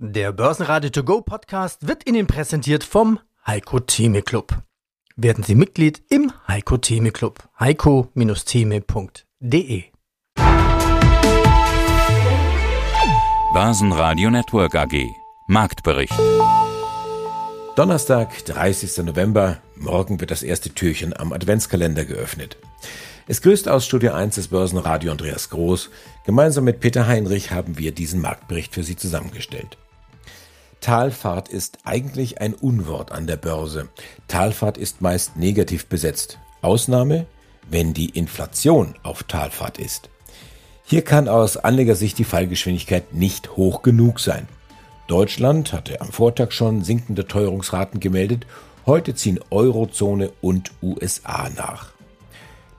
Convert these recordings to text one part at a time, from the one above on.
Der Börsenradio To Go Podcast wird Ihnen präsentiert vom Heiko Theme Club. Werden Sie Mitglied im Heiko Theme Club. heiko-theme.de Börsenradio Network AG Marktbericht Donnerstag, 30. November. Morgen wird das erste Türchen am Adventskalender geöffnet. Es grüßt aus Studio 1 des Börsenradio Andreas Groß. Gemeinsam mit Peter Heinrich haben wir diesen Marktbericht für Sie zusammengestellt. Talfahrt ist eigentlich ein Unwort an der Börse. Talfahrt ist meist negativ besetzt. Ausnahme, wenn die Inflation auf Talfahrt ist. Hier kann aus Anlegersicht die Fallgeschwindigkeit nicht hoch genug sein. Deutschland hatte am Vortag schon sinkende Teuerungsraten gemeldet, heute ziehen Eurozone und USA nach.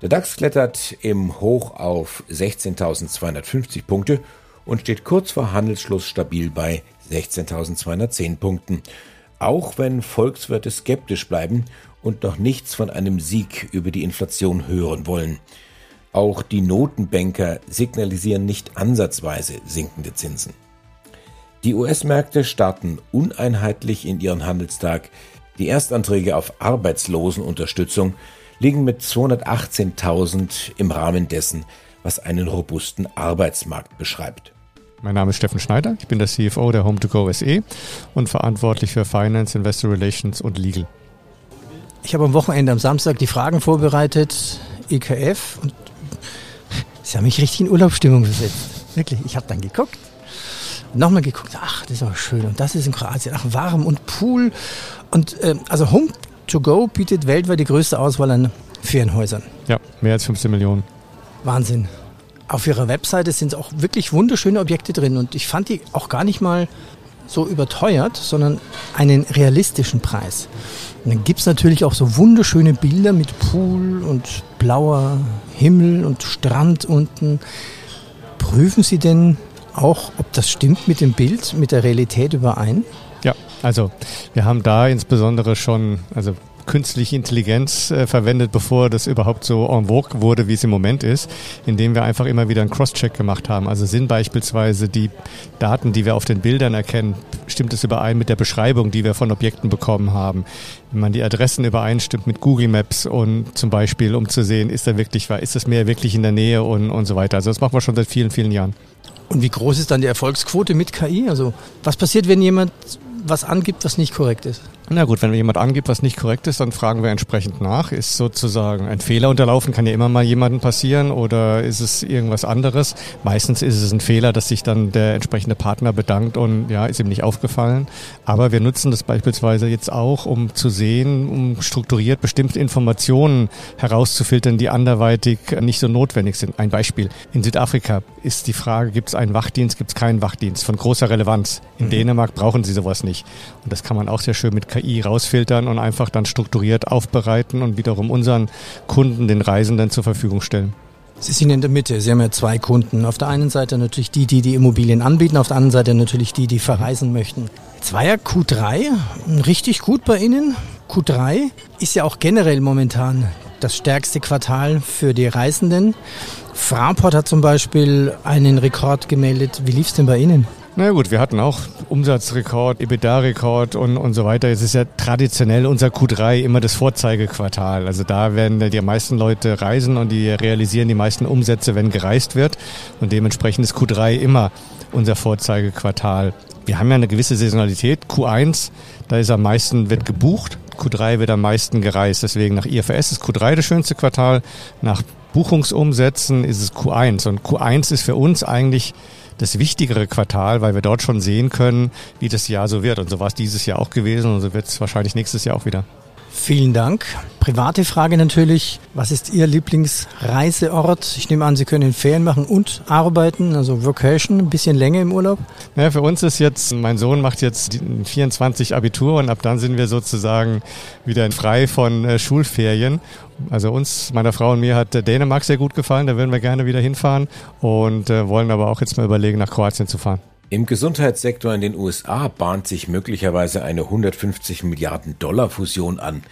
Der DAX klettert im Hoch auf 16.250 Punkte und steht kurz vor Handelsschluss stabil bei 16.210 Punkten. Auch wenn Volkswirte skeptisch bleiben und noch nichts von einem Sieg über die Inflation hören wollen. Auch die Notenbanker signalisieren nicht ansatzweise sinkende Zinsen. Die US-Märkte starten uneinheitlich in ihren Handelstag. Die Erstanträge auf Arbeitslosenunterstützung liegen mit 218.000 im Rahmen dessen, was einen robusten Arbeitsmarkt beschreibt. Mein Name ist Steffen Schneider, ich bin der CFO der Home2Go SE und verantwortlich für Finance, Investor Relations und Legal. Ich habe am Wochenende am Samstag die Fragen vorbereitet, EKF, und sie haben mich richtig in Urlaubsstimmung versetzt. Wirklich, ich habe dann geguckt, nochmal geguckt, ach, das ist aber schön und das ist in Kroatien, ach, warm und Pool und äh, also Home to Go bietet weltweit die größte Auswahl an Ferienhäusern. Ja, mehr als 15 Millionen. Wahnsinn. Auf ihrer Webseite sind auch wirklich wunderschöne Objekte drin und ich fand die auch gar nicht mal so überteuert, sondern einen realistischen Preis. Und dann gibt es natürlich auch so wunderschöne Bilder mit Pool und blauer Himmel und Strand unten. Prüfen Sie denn auch, ob das stimmt mit dem Bild, mit der Realität überein? Ja, also wir haben da insbesondere schon, also künstliche Intelligenz äh, verwendet, bevor das überhaupt so en vogue wurde, wie es im Moment ist, indem wir einfach immer wieder einen Cross-Check gemacht haben. Also sind beispielsweise die Daten, die wir auf den Bildern erkennen, stimmt es überein mit der Beschreibung, die wir von Objekten bekommen haben. Wenn man die Adressen übereinstimmt mit Google Maps und zum Beispiel, um zu sehen, ist da wirklich, ist das Meer wirklich in der Nähe und, und so weiter. Also das machen wir schon seit vielen, vielen Jahren. Und wie groß ist dann die Erfolgsquote mit KI? Also was passiert, wenn jemand was angibt, was nicht korrekt ist? Na gut, wenn jemand angibt, was nicht korrekt ist, dann fragen wir entsprechend nach. Ist sozusagen ein Fehler unterlaufen, kann ja immer mal jemandem passieren oder ist es irgendwas anderes? Meistens ist es ein Fehler, dass sich dann der entsprechende Partner bedankt und ja, ist ihm nicht aufgefallen. Aber wir nutzen das beispielsweise jetzt auch, um zu sehen, um strukturiert bestimmte Informationen herauszufiltern, die anderweitig nicht so notwendig sind. Ein Beispiel. In Südafrika ist die Frage, gibt es einen Wachdienst, gibt es keinen Wachdienst von großer Relevanz. In mhm. Dänemark brauchen sie sowas nicht. Und das kann man auch sehr schön mit KI rausfiltern und einfach dann strukturiert aufbereiten und wiederum unseren Kunden, den Reisenden zur Verfügung stellen. Sie sind in der Mitte. Sie haben ja zwei Kunden. Auf der einen Seite natürlich die, die die Immobilien anbieten, auf der anderen Seite natürlich die, die verreisen möchten. Jetzt war ja Q3 richtig gut bei Ihnen. Q3 ist ja auch generell momentan das stärkste Quartal für die Reisenden. Fraport hat zum Beispiel einen Rekord gemeldet. Wie lief es denn bei Ihnen? Na gut, wir hatten auch Umsatzrekord, EBITDA-Rekord und, und so weiter. Es ist ja traditionell unser Q3 immer das Vorzeigequartal. Also da werden die meisten Leute reisen und die realisieren die meisten Umsätze, wenn gereist wird. Und dementsprechend ist Q3 immer unser Vorzeigequartal. Wir haben ja eine gewisse Saisonalität. Q1, da ist am meisten, wird gebucht. Q3 wird am meisten gereist. Deswegen nach IFRS ist Q3 das schönste Quartal. Nach Buchungsumsätzen ist es Q1. Und Q1 ist für uns eigentlich das wichtigere Quartal, weil wir dort schon sehen können, wie das Jahr so wird. Und so war es dieses Jahr auch gewesen und so wird es wahrscheinlich nächstes Jahr auch wieder. Vielen Dank. Private Frage natürlich. Was ist Ihr Lieblingsreiseort? Ich nehme an, Sie können Ferien machen und arbeiten, also Vacation, ein bisschen länger im Urlaub. Ja, für uns ist jetzt, mein Sohn macht jetzt 24 Abitur und ab dann sind wir sozusagen wieder frei von äh, Schulferien. Also uns, meiner Frau und mir hat Dänemark sehr gut gefallen, da würden wir gerne wieder hinfahren und äh, wollen aber auch jetzt mal überlegen, nach Kroatien zu fahren. Im Gesundheitssektor in den USA bahnt sich möglicherweise eine 150 Milliarden Dollar Fusion an.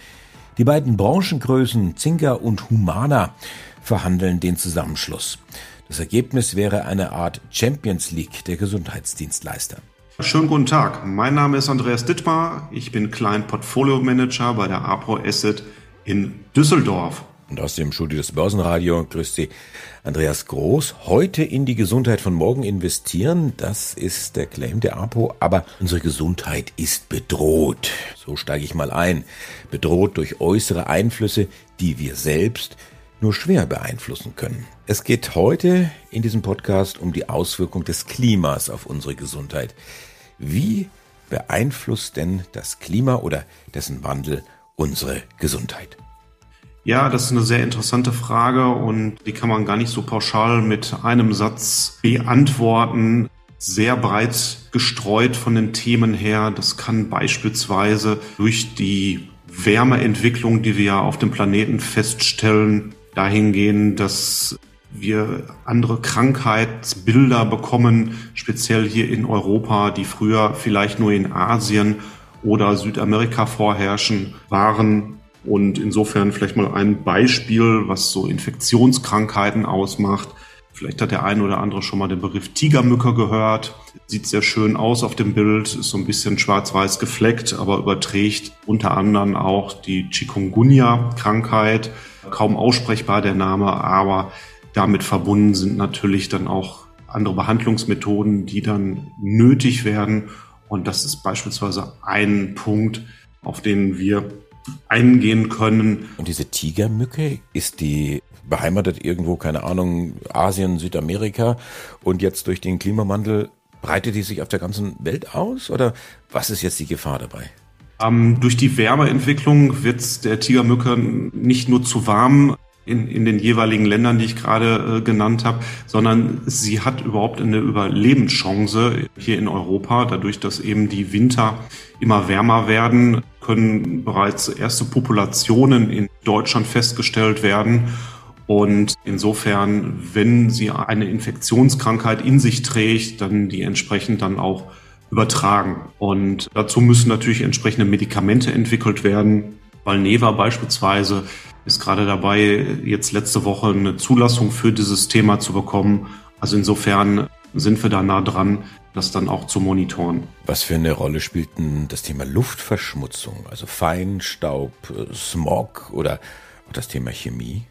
Die beiden Branchengrößen Zinker und Humana verhandeln den Zusammenschluss. Das Ergebnis wäre eine Art Champions League der Gesundheitsdienstleister. Schönen guten Tag. Mein Name ist Andreas Dittmar. Ich bin Client Portfolio Manager bei der APRO Asset in Düsseldorf. Und aus dem Studio des Börsenradio grüßt Sie Andreas Groß. Heute in die Gesundheit von morgen investieren, das ist der Claim der APO, aber unsere Gesundheit ist bedroht. So steige ich mal ein. Bedroht durch äußere Einflüsse, die wir selbst nur schwer beeinflussen können. Es geht heute in diesem Podcast um die Auswirkung des Klimas auf unsere Gesundheit. Wie beeinflusst denn das Klima oder dessen Wandel unsere Gesundheit? Ja, das ist eine sehr interessante Frage und die kann man gar nicht so pauschal mit einem Satz beantworten. Sehr breit gestreut von den Themen her. Das kann beispielsweise durch die Wärmeentwicklung, die wir auf dem Planeten feststellen, dahin gehen, dass wir andere Krankheitsbilder bekommen, speziell hier in Europa, die früher vielleicht nur in Asien oder Südamerika vorherrschen, waren und insofern vielleicht mal ein Beispiel, was so Infektionskrankheiten ausmacht. Vielleicht hat der eine oder andere schon mal den Begriff Tigermücke gehört. Sieht sehr schön aus auf dem Bild, ist so ein bisschen schwarz-weiß gefleckt, aber überträgt unter anderem auch die Chikungunya-Krankheit. Kaum aussprechbar der Name, aber damit verbunden sind natürlich dann auch andere Behandlungsmethoden, die dann nötig werden. Und das ist beispielsweise ein Punkt, auf den wir eingehen können. Und diese Tigermücke, ist die beheimatet irgendwo, keine Ahnung, Asien, Südamerika und jetzt durch den Klimawandel breitet die sich auf der ganzen Welt aus oder was ist jetzt die Gefahr dabei? Ähm, durch die Wärmeentwicklung wird der Tigermücke nicht nur zu warm in, in den jeweiligen Ländern, die ich gerade äh, genannt habe, sondern sie hat überhaupt eine Überlebenschance hier in Europa, dadurch, dass eben die Winter immer wärmer werden können bereits erste Populationen in Deutschland festgestellt werden. Und insofern, wenn sie eine Infektionskrankheit in sich trägt, dann die entsprechend dann auch übertragen. Und dazu müssen natürlich entsprechende Medikamente entwickelt werden. Valneva beispielsweise ist gerade dabei, jetzt letzte Woche eine Zulassung für dieses Thema zu bekommen. Also insofern sind wir da nah dran, das dann auch zu monitoren. Was für eine Rolle spielt denn das Thema Luftverschmutzung, also Feinstaub, Smog oder das Thema Chemie?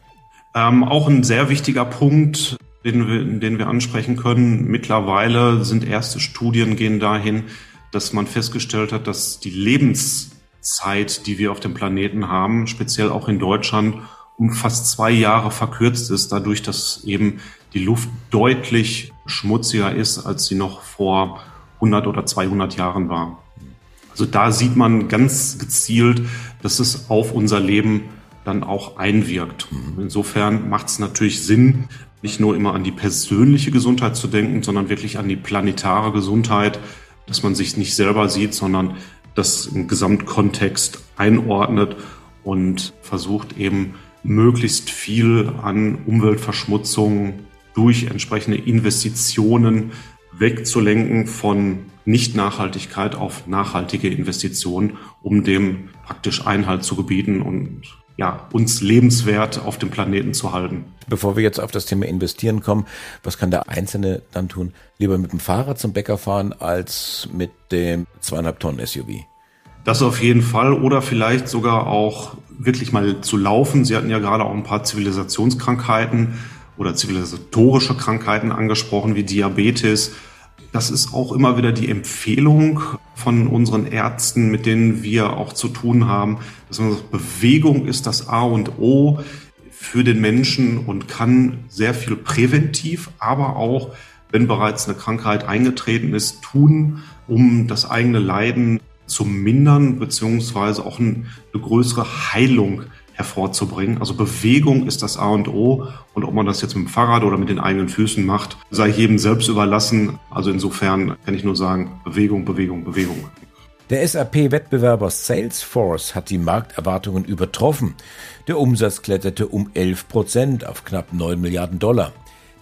Ähm, auch ein sehr wichtiger Punkt, den wir, den wir ansprechen können. Mittlerweile sind erste Studien gehen dahin, dass man festgestellt hat, dass die Lebenszeit, die wir auf dem Planeten haben, speziell auch in Deutschland, um fast zwei Jahre verkürzt ist, dadurch, dass eben die Luft deutlich schmutziger ist, als sie noch vor 100 oder 200 Jahren war. Also da sieht man ganz gezielt, dass es auf unser Leben dann auch einwirkt. Insofern macht es natürlich Sinn, nicht nur immer an die persönliche Gesundheit zu denken, sondern wirklich an die planetare Gesundheit, dass man sich nicht selber sieht, sondern das im Gesamtkontext einordnet und versucht eben möglichst viel an Umweltverschmutzung durch entsprechende Investitionen wegzulenken von Nicht-Nachhaltigkeit auf nachhaltige Investitionen, um dem praktisch Einhalt zu gebieten und ja, uns lebenswert auf dem Planeten zu halten. Bevor wir jetzt auf das Thema Investieren kommen, was kann der Einzelne dann tun? Lieber mit dem Fahrrad zum Bäcker fahren als mit dem zweieinhalb Tonnen SUV? Das auf jeden Fall oder vielleicht sogar auch wirklich mal zu laufen. Sie hatten ja gerade auch ein paar Zivilisationskrankheiten oder zivilisatorische Krankheiten angesprochen, wie Diabetes. Das ist auch immer wieder die Empfehlung von unseren Ärzten, mit denen wir auch zu tun haben, dass man sagt, Bewegung ist das A und O für den Menschen und kann sehr viel präventiv, aber auch, wenn bereits eine Krankheit eingetreten ist, tun, um das eigene Leiden zu mindern, beziehungsweise auch eine größere Heilung hervorzubringen. Also Bewegung ist das A und O und ob man das jetzt mit dem Fahrrad oder mit den eigenen Füßen macht, sei jedem selbst überlassen. Also insofern kann ich nur sagen, Bewegung, Bewegung, Bewegung. Der SAP-Wettbewerber Salesforce hat die Markterwartungen übertroffen. Der Umsatz kletterte um 11 Prozent auf knapp 9 Milliarden Dollar.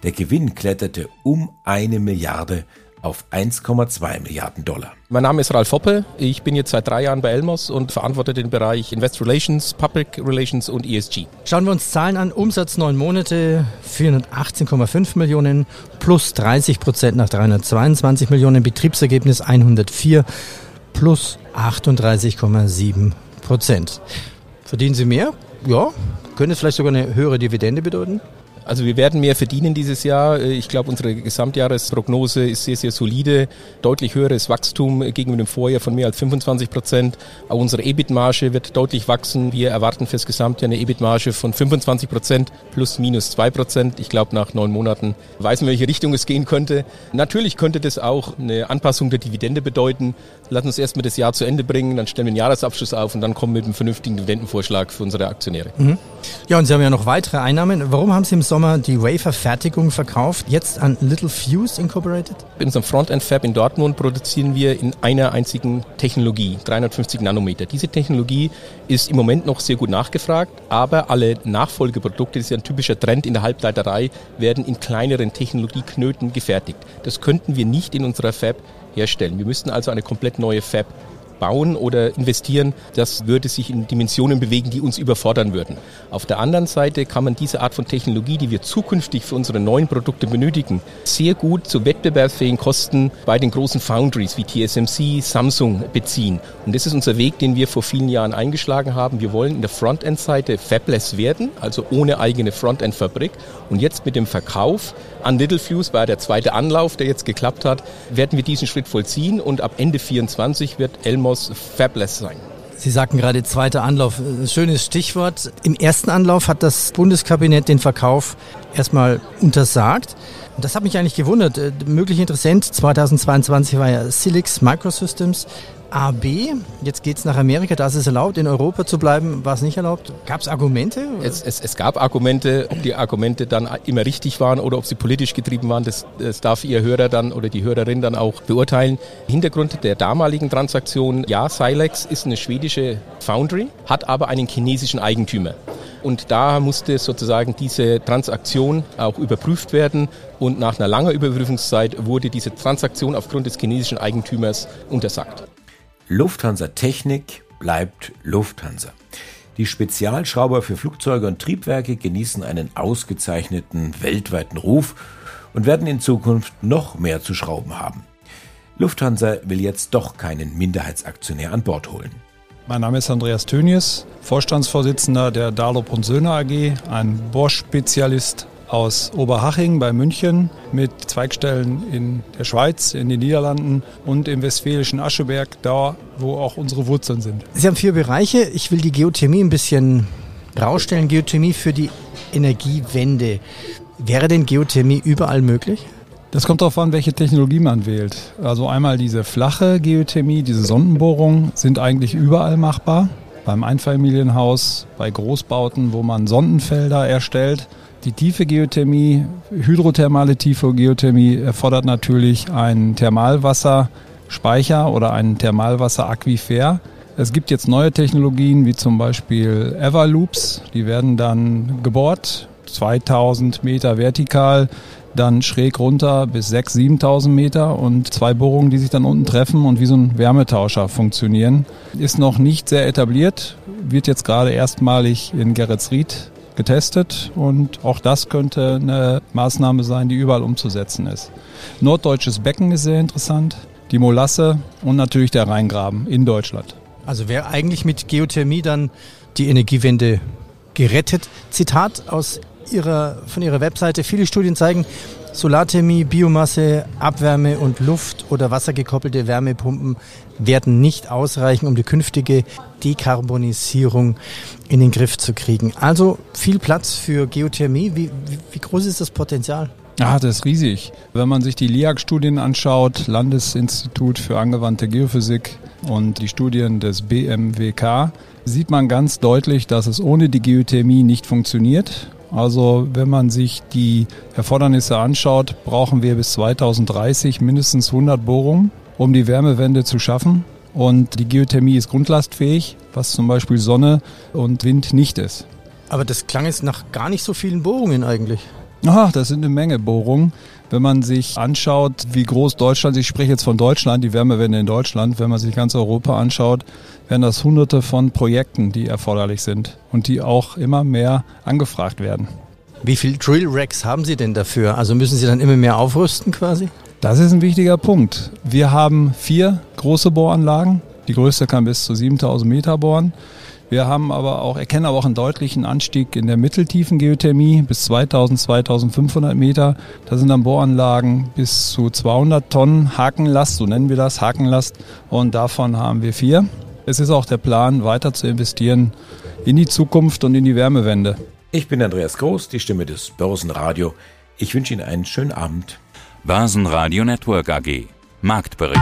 Der Gewinn kletterte um eine Milliarde auf 1,2 Milliarden Dollar. Mein Name ist Ralf Hoppe. Ich bin jetzt seit drei Jahren bei Elmos und verantworte den Bereich Investor Relations, Public Relations und ESG. Schauen wir uns Zahlen an. Umsatz neun Monate, 418,5 Millionen, plus 30 Prozent nach 322 Millionen. Betriebsergebnis 104, plus 38,7 Prozent. Verdienen Sie mehr? Ja. Könnte es vielleicht sogar eine höhere Dividende bedeuten? Also wir werden mehr verdienen dieses Jahr. Ich glaube, unsere Gesamtjahresprognose ist sehr, sehr solide. Deutlich höheres Wachstum gegenüber dem Vorjahr von mehr als 25 Prozent. Auch unsere EBIT-Marge wird deutlich wachsen. Wir erwarten fürs Gesamtjahr eine EBIT-Marge von 25 Prozent plus minus 2 Prozent. Ich glaube, nach neun Monaten weiß man, welche Richtung es gehen könnte. Natürlich könnte das auch eine Anpassung der Dividende bedeuten. Lassen uns erstmal das Jahr zu Ende bringen, dann stellen wir einen Jahresabschluss auf und dann kommen wir mit einem vernünftigen Dividendenvorschlag für unsere Aktionäre. Mhm. Ja, und Sie haben ja noch weitere Einnahmen. Warum haben Sie im Sommer Sommer die Wafer-Fertigung verkauft, jetzt an Little Fuse Incorporated? In unserem Frontend-Fab in Dortmund produzieren wir in einer einzigen Technologie, 350 Nanometer. Diese Technologie ist im Moment noch sehr gut nachgefragt, aber alle Nachfolgeprodukte, das ist ja ein typischer Trend in der Halbleiterei, werden in kleineren Technologieknöten gefertigt. Das könnten wir nicht in unserer Fab herstellen. Wir müssten also eine komplett neue Fab bauen oder investieren, das würde sich in Dimensionen bewegen, die uns überfordern würden. Auf der anderen Seite kann man diese Art von Technologie, die wir zukünftig für unsere neuen Produkte benötigen, sehr gut zu wettbewerbsfähigen Kosten bei den großen Foundries wie TSMC, Samsung beziehen. Und das ist unser Weg, den wir vor vielen Jahren eingeschlagen haben. Wir wollen in der Frontend-Seite fabless werden, also ohne eigene Frontend-Fabrik. Und jetzt mit dem Verkauf an Littlefuse war der zweite Anlauf, der jetzt geklappt hat, werden wir diesen Schritt vollziehen und ab Ende 24 wird Elmos fabless sein. Sie sagten gerade zweiter Anlauf, ein schönes Stichwort. Im ersten Anlauf hat das Bundeskabinett den Verkauf erstmal untersagt. Das hat mich eigentlich gewundert. Äh, möglich Interessent 2022 war ja Silix Microsystems. AB, jetzt geht es nach Amerika, da ist es erlaubt, in Europa zu bleiben, war es nicht erlaubt. Gab es Argumente? Es, gab Argumente, ob die Argumente dann immer richtig waren oder ob sie politisch getrieben waren, das, das darf Ihr Hörer dann oder die Hörerin dann auch beurteilen. Hintergrund der damaligen Transaktion, ja, Silex ist eine schwedische Foundry, hat aber einen chinesischen Eigentümer. Und da musste sozusagen diese Transaktion auch überprüft werden. Und nach einer langen Überprüfungszeit wurde diese Transaktion aufgrund des chinesischen Eigentümers untersagt. Lufthansa Technik bleibt Lufthansa. Die Spezialschrauber für Flugzeuge und Triebwerke genießen einen ausgezeichneten weltweiten Ruf und werden in Zukunft noch mehr zu schrauben haben. Lufthansa will jetzt doch keinen Minderheitsaktionär an Bord holen. Mein Name ist Andreas Tönies, Vorstandsvorsitzender der Darlop und Söhne AG, ein Bosch-Spezialist aus Oberhaching bei München mit Zweigstellen in der Schweiz, in den Niederlanden und im westfälischen Ascheberg, da wo auch unsere Wurzeln sind. Sie haben vier Bereiche. Ich will die Geothermie ein bisschen rausstellen. Geothermie für die Energiewende. Wäre denn Geothermie überall möglich? Das kommt darauf an, welche Technologie man wählt. Also einmal diese flache Geothermie, diese Sondenbohrungen sind eigentlich überall machbar. Beim Einfamilienhaus, bei Großbauten, wo man Sondenfelder erstellt die tiefe Geothermie, hydrothermale tiefe Geothermie erfordert natürlich einen Thermalwasserspeicher oder einen Thermalwasseraquifer. Es gibt jetzt neue Technologien wie zum Beispiel Everloops, die werden dann gebohrt, 2000 Meter vertikal, dann schräg runter bis 6.000, 7.000 Meter und zwei Bohrungen, die sich dann unten treffen und wie so ein Wärmetauscher funktionieren. Ist noch nicht sehr etabliert, wird jetzt gerade erstmalig in Geretsried getestet und auch das könnte eine Maßnahme sein, die überall umzusetzen ist. Norddeutsches Becken ist sehr interessant, die Molasse und natürlich der Rheingraben in Deutschland. Also wäre eigentlich mit Geothermie dann die Energiewende gerettet? Zitat aus ihrer, von Ihrer Webseite. Viele Studien zeigen, Solarthermie, Biomasse, Abwärme und Luft- oder wassergekoppelte Wärmepumpen werden nicht ausreichen, um die künftige Dekarbonisierung in den Griff zu kriegen. Also viel Platz für Geothermie. Wie, wie, wie groß ist das Potenzial? Ah, das ist riesig. Wenn man sich die LIAG-Studien anschaut, Landesinstitut für angewandte Geophysik und die Studien des BMWK, sieht man ganz deutlich, dass es ohne die Geothermie nicht funktioniert. Also wenn man sich die Erfordernisse anschaut, brauchen wir bis 2030 mindestens 100 Bohrungen, um die Wärmewende zu schaffen. Und die Geothermie ist grundlastfähig, was zum Beispiel Sonne und Wind nicht ist. Aber das klang jetzt nach gar nicht so vielen Bohrungen eigentlich. Ach, das sind eine Menge Bohrungen. Wenn man sich anschaut, wie groß Deutschland, ich spreche jetzt von Deutschland, die Wärmewende in Deutschland, wenn man sich ganz Europa anschaut, wären das hunderte von Projekten, die erforderlich sind und die auch immer mehr angefragt werden. Wie viel Drill Racks haben Sie denn dafür? Also müssen Sie dann immer mehr aufrüsten quasi? Das ist ein wichtiger Punkt. Wir haben vier große Bohranlagen. Die größte kann bis zu 7000 Meter bohren. Wir haben aber auch, erkennen aber auch einen deutlichen Anstieg in der mitteltiefen Geothermie bis 2000, 2500 Meter. Da sind dann Bohranlagen bis zu 200 Tonnen Hakenlast, so nennen wir das, Hakenlast. Und davon haben wir vier. Es ist auch der Plan, weiter zu investieren in die Zukunft und in die Wärmewende. Ich bin Andreas Groß, die Stimme des Börsenradio. Ich wünsche Ihnen einen schönen Abend. Börsenradio Network AG. Marktbericht.